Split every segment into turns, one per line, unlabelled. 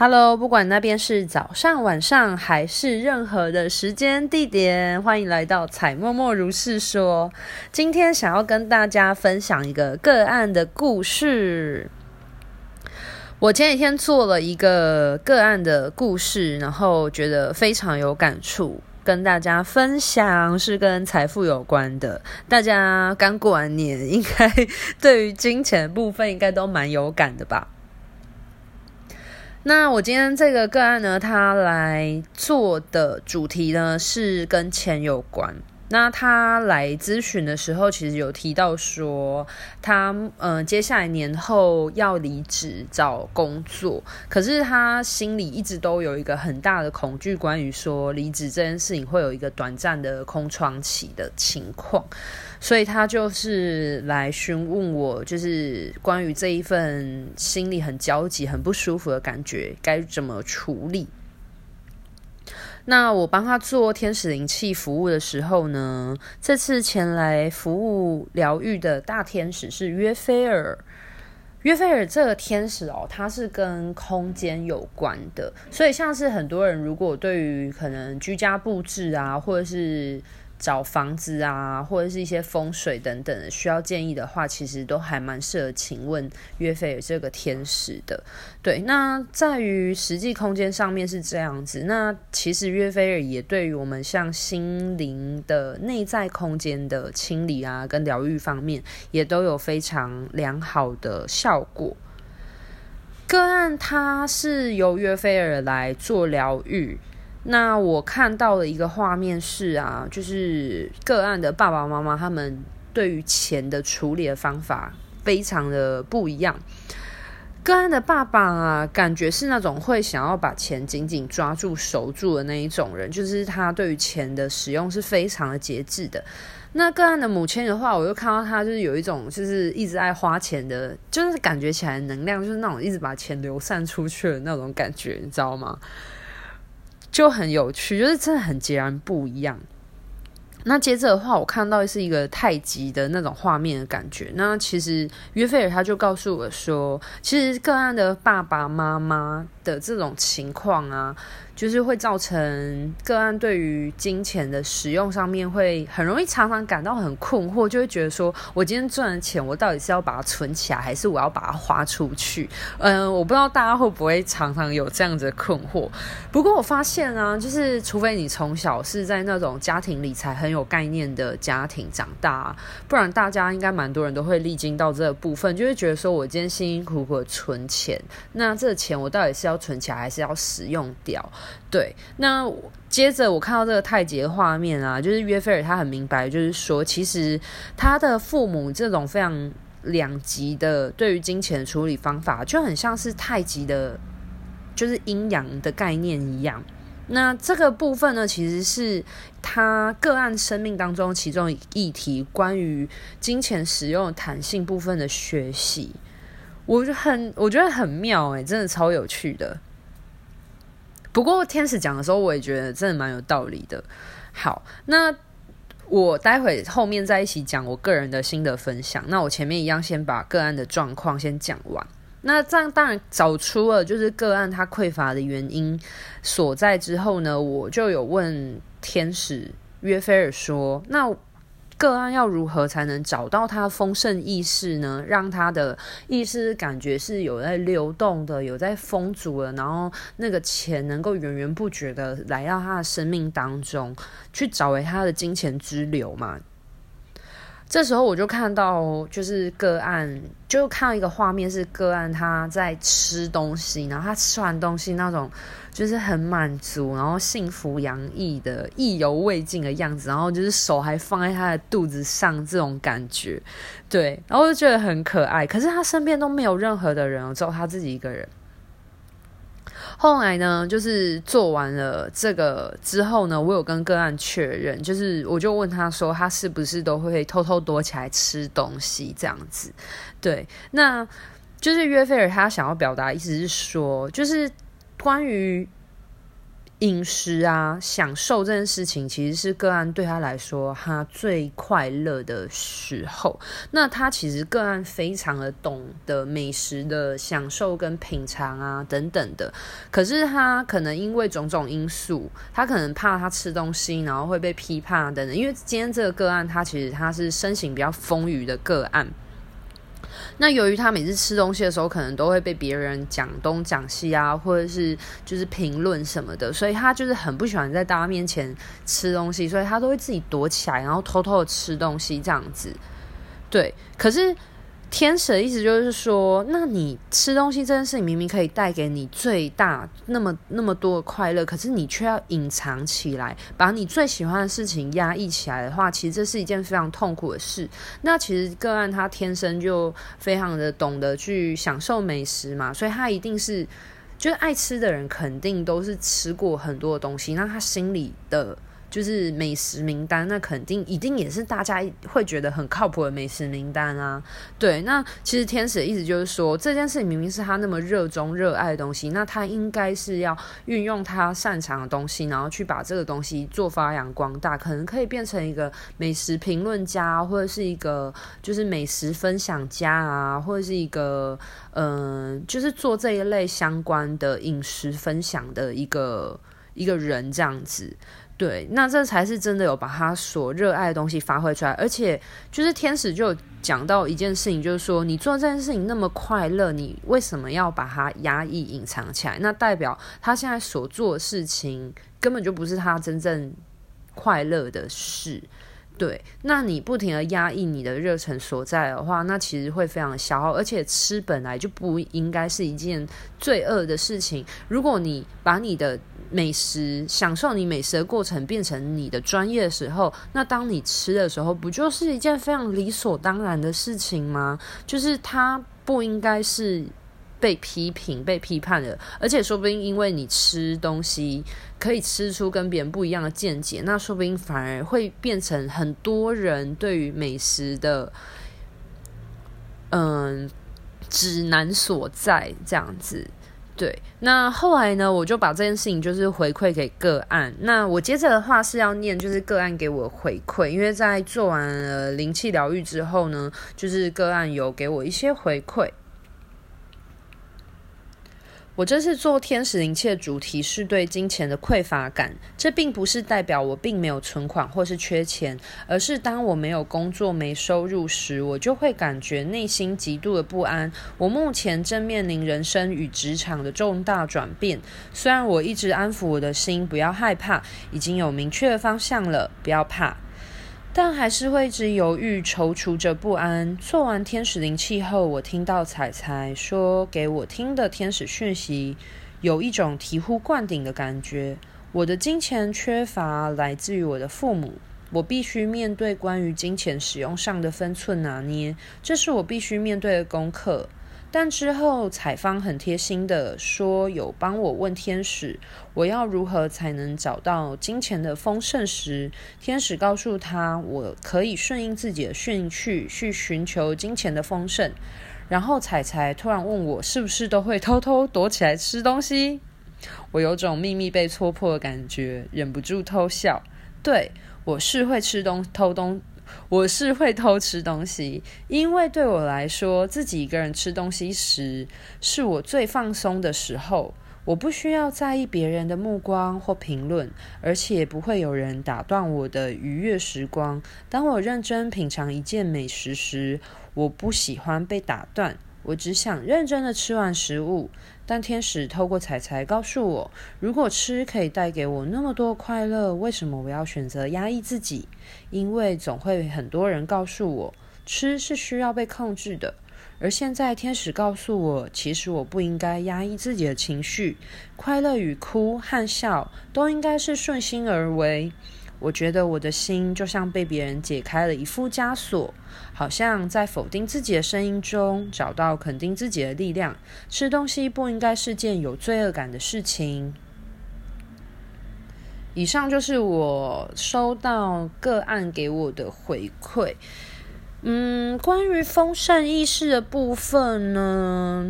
Hello，不管那边是早上、晚上还是任何的时间地点，欢迎来到彩默默如是说。今天想要跟大家分享一个个案的故事。我前几天做了一个个案的故事，然后觉得非常有感触，跟大家分享，是跟财富有关的。大家刚过完年，应该 对于金钱部分应该都蛮有感的吧？那我今天这个个案呢，他来做的主题呢是跟钱有关。那他来咨询的时候，其实有提到说，他嗯、接下来年后要离职找工作，可是他心里一直都有一个很大的恐惧，关于说离职这件事情会有一个短暂的空窗期的情况，所以他就是来询问我，就是关于这一份心里很焦急、很不舒服的感觉该怎么处理。那我帮他做天使灵气服务的时候呢，这次前来服务疗愈的大天使是约菲尔。约菲尔这个天使哦，它是跟空间有关的，所以像是很多人如果对于可能居家布置啊，或者是找房子啊，或者是一些风水等等需要建议的话，其实都还蛮适合请问约菲尔这个天使的。对，那在于实际空间上面是这样子。那其实约菲尔也对于我们像心灵的内在空间的清理啊，跟疗愈方面，也都有非常良好的效果。个案它是由约菲尔来做疗愈。那我看到的一个画面是啊，就是个案的爸爸妈妈他们对于钱的处理的方法非常的不一样。个案的爸爸啊，感觉是那种会想要把钱紧紧抓住、守住的那一种人，就是他对于钱的使用是非常的节制的。那个案的母亲的话，我又看到他就是有一种就是一直爱花钱的，就是感觉起来能量就是那种一直把钱流散出去的那种感觉，你知道吗？就很有趣，就是真的很截然不一样。那接着的话，我看到是一个太极的那种画面的感觉。那其实约菲尔他就告诉我说，其实个案的爸爸妈妈的这种情况啊。就是会造成个案对于金钱的使用上面会很容易常常感到很困惑，就会觉得说，我今天赚的钱，我到底是要把它存起来，还是我要把它花出去？嗯，我不知道大家会不会常常有这样子的困惑。不过我发现啊，就是除非你从小是在那种家庭理财很有概念的家庭长大，不然大家应该蛮多人都会历经到这个部分，就会觉得说我今天辛辛苦苦的存钱，那这个钱我到底是要存起来，还是要使用掉？对，那接着我看到这个太极的画面啊，就是约菲尔他很明白，就是说，其实他的父母这种非常两极的对于金钱的处理方法，就很像是太极的，就是阴阳的概念一样。那这个部分呢，其实是他个案生命当中其中一题，关于金钱使用弹性部分的学习，我就很我觉得很妙诶，真的超有趣的。不过天使讲的时候，我也觉得真的蛮有道理的。好，那我待会后面再一起讲我个人的心得分享。那我前面一样先把个案的状况先讲完。那这样当然找出了就是个案它匮乏的原因所在之后呢，我就有问天使约菲尔说：“那。”个案要如何才能找到他丰盛意识呢？让他的意识感觉是有在流动的，有在丰足的，然后那个钱能够源源不绝的来到他的生命当中，去找回他的金钱之流嘛。这时候我就看到，就是个案，就看到一个画面，是个案他在吃东西，然后他吃完东西那种就是很满足，然后幸福洋溢的意犹未尽的样子，然后就是手还放在他的肚子上，这种感觉，对，然后我就觉得很可爱。可是他身边都没有任何的人，只有他自己一个人。后来呢，就是做完了这个之后呢，我有跟个案确认，就是我就问他说，他是不是都会偷偷躲起来吃东西这样子？对，那就是约菲尔他想要表达意思是说，就是关于饮食啊，享受这件事情，其实是个案对他来说，他最快乐的时候。那他其实个案非常的懂得美食的享受跟品尝啊，等等的。可是他可能因为种种因素，他可能怕他吃东西，然后会被批判等等。因为今天这个个案，他其实他是身形比较丰腴的个案。那由于他每次吃东西的时候，可能都会被别人讲东讲西啊，或者是就是评论什么的，所以他就是很不喜欢在大家面前吃东西，所以他都会自己躲起来，然后偷偷的吃东西这样子。对，可是。天使的意思就是说，那你吃东西这件事情明明可以带给你最大那么那么多的快乐，可是你却要隐藏起来，把你最喜欢的事情压抑起来的话，其实这是一件非常痛苦的事。那其实个案他天生就非常的懂得去享受美食嘛，所以他一定是就是爱吃的人，肯定都是吃过很多的东西，那他心里的。就是美食名单，那肯定一定也是大家会觉得很靠谱的美食名单啊。对，那其实天使的意思就是说，这件事明明是他那么热衷热爱的东西，那他应该是要运用他擅长的东西，然后去把这个东西做发扬光大，可能可以变成一个美食评论家，或者是一个就是美食分享家啊，或者是一个嗯、就是做这一类相关的饮食分享的一个一个人这样子。对，那这才是真的有把他所热爱的东西发挥出来，而且就是天使就讲到一件事情，就是说你做这件事情那么快乐，你为什么要把它压抑隐藏起来？那代表他现在所做的事情根本就不是他真正快乐的事。对，那你不停的压抑你的热忱所在的话，那其实会非常消耗，而且吃本来就不应该是一件罪恶的事情。如果你把你的美食享受你美食的过程变成你的专业的时候，那当你吃的时候，不就是一件非常理所当然的事情吗？就是它不应该是。被批评、被批判的，而且说不定因为你吃东西可以吃出跟别人不一样的见解，那说不定反而会变成很多人对于美食的嗯指南所在这样子。对，那后来呢，我就把这件事情就是回馈给个案。那我接着的话是要念，就是个案给我回馈，因为在做完了灵气疗愈之后呢，就是个案有给我一些回馈。我这次做天使灵切主题是对金钱的匮乏感，这并不是代表我并没有存款或是缺钱，而是当我没有工作、没收入时，我就会感觉内心极度的不安。我目前正面临人生与职场的重大转变，虽然我一直安抚我的心，不要害怕，已经有明确的方向了，不要怕。但还是会一直犹豫、踌躇着不安。做完天使灵气后，我听到彩彩说给我听的天使讯息，有一种醍醐灌顶的感觉。我的金钱缺乏来自于我的父母，我必须面对关于金钱使用上的分寸拿捏，这是我必须面对的功课。但之后，彩芳很贴心的说，有帮我问天使，我要如何才能找到金钱的丰盛时，天使告诉他，我可以顺应自己的兴趣去寻求金钱的丰盛。然后彩彩突然问我，是不是都会偷偷躲起来吃东西？我有种秘密被戳破的感觉，忍不住偷笑。对，我是会吃东偷东。我是会偷吃东西，因为对我来说，自己一个人吃东西时是我最放松的时候。我不需要在意别人的目光或评论，而且不会有人打断我的愉悦时光。当我认真品尝一件美食时，我不喜欢被打断。我只想认真的吃完食物，但天使透过彩彩告诉我，如果吃可以带给我那么多快乐，为什么我要选择压抑自己？因为总会很多人告诉我，吃是需要被控制的。而现在天使告诉我，其实我不应该压抑自己的情绪，快乐与哭和笑都应该是顺心而为。我觉得我的心就像被别人解开了一副枷锁，好像在否定自己的声音中找到肯定自己的力量。吃东西不应该是件有罪恶感的事情。以上就是我收到个案给我的回馈。嗯，关于丰盛意识的部分呢，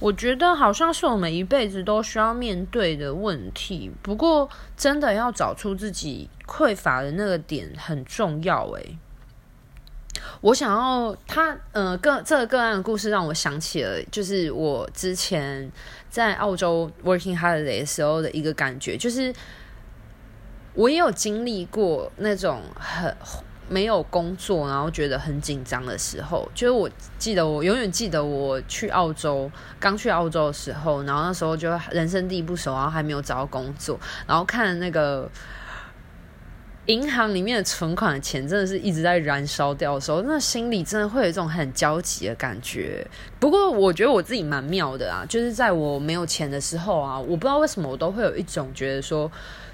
我觉得好像是我们一辈子都需要面对的问题。不过，真的要找出自己匮乏的那个点很重要。诶，我想要他，呃，个这个个案的故事让我想起了，就是我之前在澳洲 working holiday 的时候的一个感觉，就是我也有经历过那种很。没有工作，然后觉得很紧张的时候，就是我记得，我永远记得我去澳洲，刚去澳洲的时候，然后那时候就人生地不熟，然后还没有找到工作，然后看那个银行里面的存款的钱，真的是一直在燃烧掉的时候，那心里真的会有一种很焦急的感觉。不过我觉得我自己蛮妙的啊，就是在我没有钱的时候啊，我不知道为什么我都会有一种觉得说。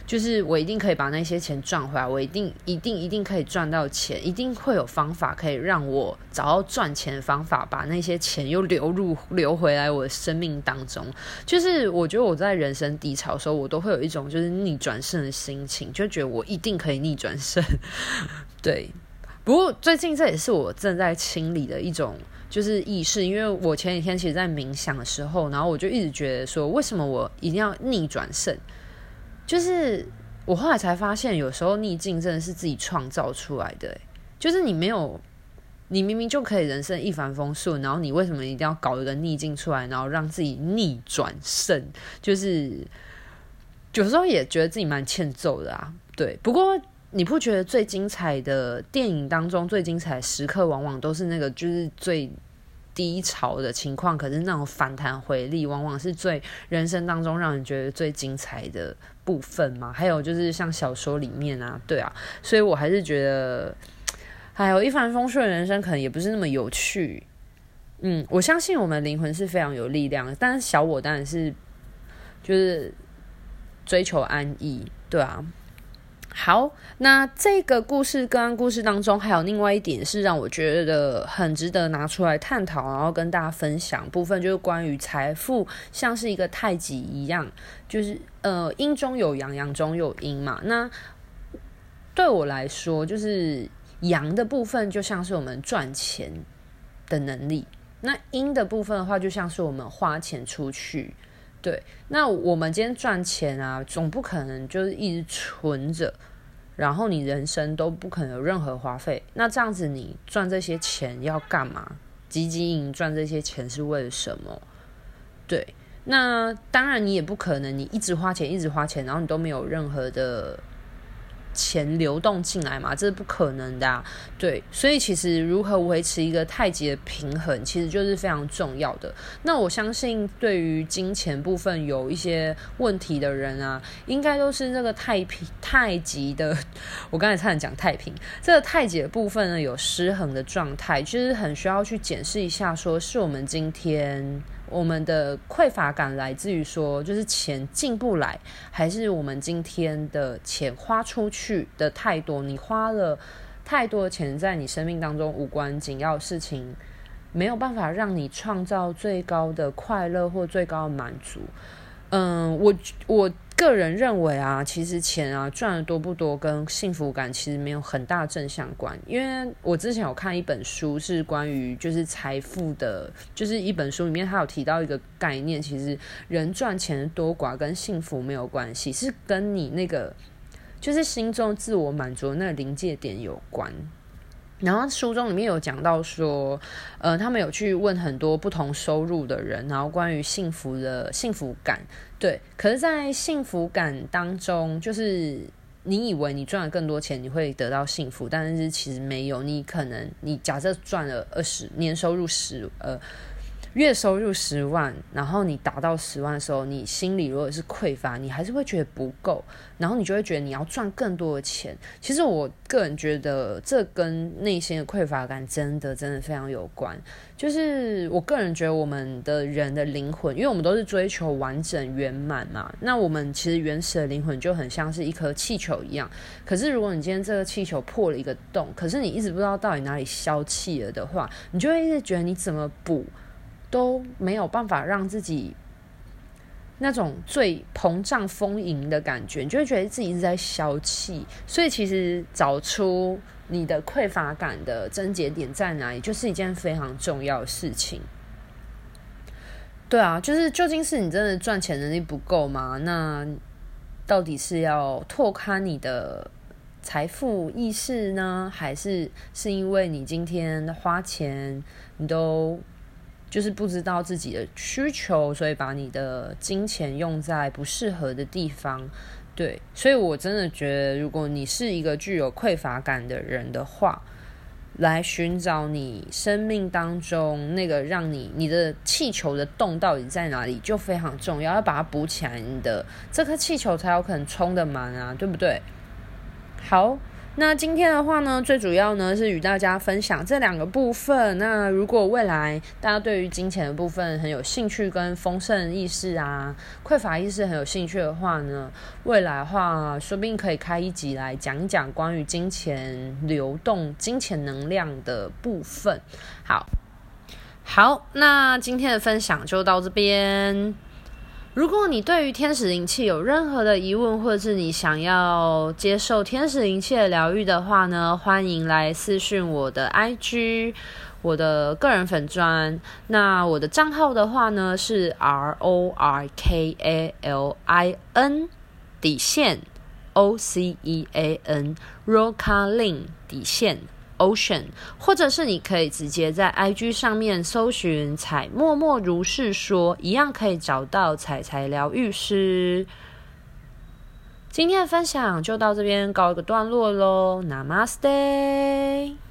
就是我一定可以把那些钱赚回来，我一定一定一定可以赚到钱，一定会有方法可以让我找到赚钱的方法，把那些钱又流入流回来我的生命当中。就是我觉得我在人生低潮的时候，我都会有一种就是逆转胜的心情，就觉得我一定可以逆转胜。对，不过最近这也是我正在清理的一种就是意识，因为我前几天其实在冥想的时候，然后我就一直觉得说，为什么我一定要逆转胜？就是我后来才发现，有时候逆境真的是自己创造出来的。就是你没有，你明明就可以人生一帆风顺，然后你为什么一定要搞一个逆境出来，然后让自己逆转胜？就是有时候也觉得自己蛮欠揍的啊。对，不过你不觉得最精彩的电影当中最精彩的时刻，往往都是那个就是最低潮的情况？可是那种反弹回力，往往是最人生当中让人觉得最精彩的。部分嘛，还有就是像小说里面啊，对啊，所以我还是觉得，还有一帆风顺的人生可能也不是那么有趣。嗯，我相信我们灵魂是非常有力量的，但是小我当然是就是追求安逸，对啊。好，那这个故事个案故事当中，还有另外一点是让我觉得很值得拿出来探讨，然后跟大家分享部分，就是关于财富像是一个太极一样，就是呃阴中有阳，阳中有阴嘛。那对我来说，就是阳的部分就像是我们赚钱的能力，那阴的部分的话，就像是我们花钱出去。对，那我们今天赚钱啊，总不可能就是一直存着，然后你人生都不可能有任何花费。那这样子，你赚这些钱要干嘛？积极营赚这些钱是为了什么？对，那当然你也不可能，你一直花钱，一直花钱，然后你都没有任何的。钱流动进来嘛，这是不可能的啊。对，所以其实如何维持一个太极的平衡，其实就是非常重要的。那我相信，对于金钱部分有一些问题的人啊，应该都是这个太平太极的。我刚才差点讲太平，这个太极的部分呢，有失衡的状态，其实很需要去检视一下，说是我们今天。我们的匮乏感来自于说，就是钱进不来，还是我们今天的钱花出去的太多？你花了太多钱在你生命当中无关紧要事情，没有办法让你创造最高的快乐或最高的满足。嗯，我我。个人认为啊，其实钱啊赚的多不多跟幸福感其实没有很大正相关。因为我之前有看一本书，是关于就是财富的，就是一本书里面他有提到一个概念，其实人赚钱多寡跟幸福没有关系，是跟你那个就是心中自我满足那个临界点有关。然后书中里面有讲到说，呃，他们有去问很多不同收入的人，然后关于幸福的幸福感，对。可是，在幸福感当中，就是你以为你赚了更多钱，你会得到幸福，但是其实没有。你可能你假设赚了二十年收入十，呃。月收入十万，然后你达到十万的时候，你心里如果是匮乏，你还是会觉得不够，然后你就会觉得你要赚更多的钱。其实我个人觉得，这跟内心的匮乏感真的真的非常有关。就是我个人觉得，我们的人的灵魂，因为我们都是追求完整圆满嘛，那我们其实原始的灵魂就很像是一颗气球一样。可是如果你今天这个气球破了一个洞，可是你一直不知道到底哪里消气了的话，你就会一直觉得你怎么补。都没有办法让自己那种最膨胀丰盈的感觉，你就会觉得自己一直在消气。所以，其实找出你的匮乏感的症结点在哪里，就是一件非常重要的事情。对啊，就是究竟是你真的赚钱能力不够吗？那到底是要拓宽你的财富意识呢，还是是因为你今天花钱，你都就是不知道自己的需求，所以把你的金钱用在不适合的地方？对，所以我真的觉得，如果你是一个具有匮乏感的人的话，来寻找你生命当中那个让你你的气球的洞到底在哪里，就非常重要，要把它补起来，你的这颗气球才有可能充得满啊，对不对？好。那今天的话呢，最主要呢是与大家分享这两个部分。那如果未来大家对于金钱的部分很有兴趣，跟丰盛意识啊、匮乏意识很有兴趣的话呢，未来话说不定可以开一集来讲讲关于金钱流动、金钱能量的部分。好，好，那今天的分享就到这边。如果你对于天使灵气有任何的疑问，或者是你想要接受天使灵气的疗愈的话呢，欢迎来私讯我的 IG，我的个人粉专。那我的账号的话呢是 R O R K A L I N 底线 O C E A N，Rocaline 底线。Ocean，或者是你可以直接在 IG 上面搜寻“彩默默如是说”，一样可以找到彩彩疗愈师。今天的分享就到这边告一个段落喽，Namaste。